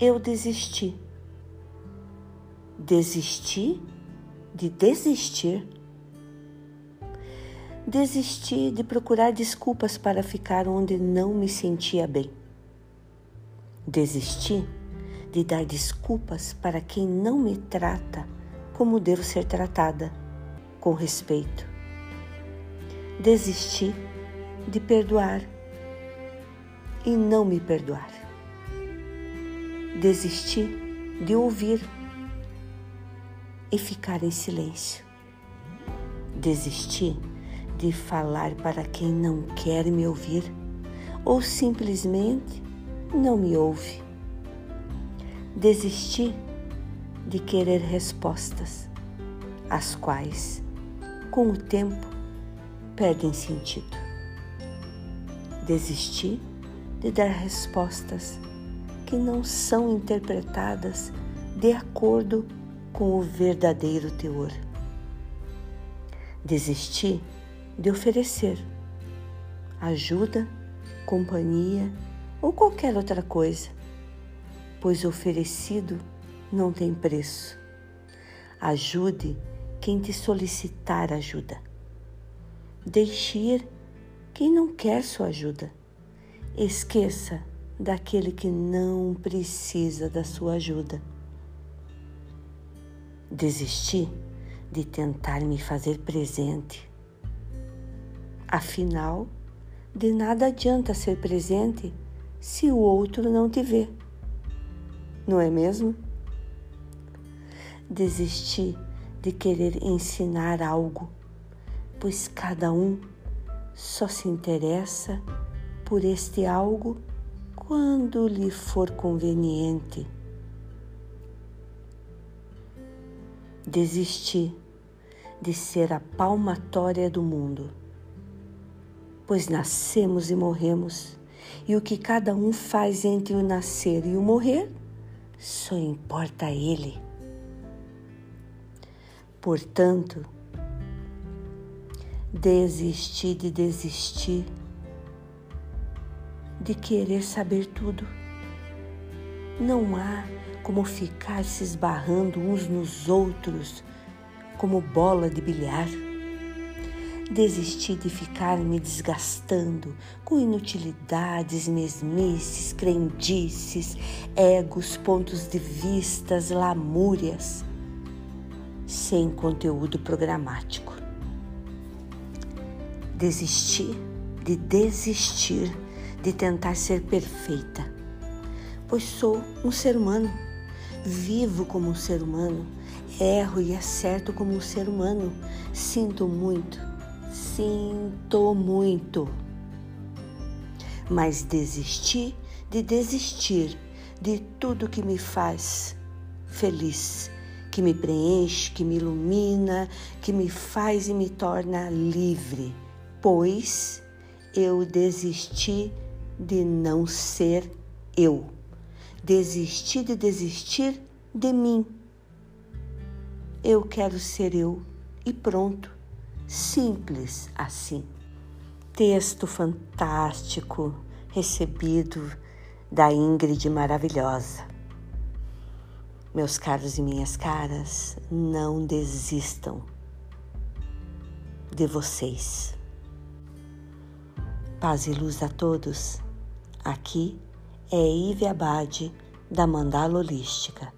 eu desisti. Desisti de desistir. Desisti de procurar desculpas para ficar onde não me sentia bem. Desisti de dar desculpas para quem não me trata como devo ser tratada, com respeito. Desisti de perdoar e não me perdoar. Desisti de ouvir e ficar em silêncio. Desisti de falar para quem não quer me ouvir ou simplesmente não me ouve. Desisti de querer respostas, as quais, com o tempo, perdem sentido. Desisti de dar respostas que não são interpretadas de acordo com o verdadeiro teor. Desisti de oferecer ajuda, companhia ou qualquer outra coisa, pois oferecido não tem preço. Ajude quem te solicitar ajuda. Deixe ir quem não quer sua ajuda. Esqueça daquele que não precisa da sua ajuda. Desisti de tentar me fazer presente Afinal, de nada adianta ser presente se o outro não te vê. Não é mesmo? Desisti de querer ensinar algo, pois cada um só se interessa por este algo quando lhe for conveniente. Desisti de ser a palmatória do mundo pois nascemos e morremos, e o que cada um faz entre o nascer e o morrer só importa a ele. Portanto, desisti de desistir, de querer saber tudo. Não há como ficar se esbarrando uns nos outros como bola de bilhar. Desisti de ficar me desgastando com inutilidades, mesmices, crendices, egos, pontos de vistas, lamúrias, sem conteúdo programático. Desisti de desistir de tentar ser perfeita, pois sou um ser humano, vivo como um ser humano, erro e acerto como um ser humano, sinto muito. Sinto muito. Mas desisti de desistir de tudo que me faz feliz, que me preenche, que me ilumina, que me faz e me torna livre, pois eu desisti de não ser eu. Desisti de desistir de mim. Eu quero ser eu e pronto simples assim. Texto fantástico recebido da Ingrid maravilhosa. Meus caros e minhas caras, não desistam de vocês. Paz e luz a todos. Aqui é Ive Abade da Mandala Holística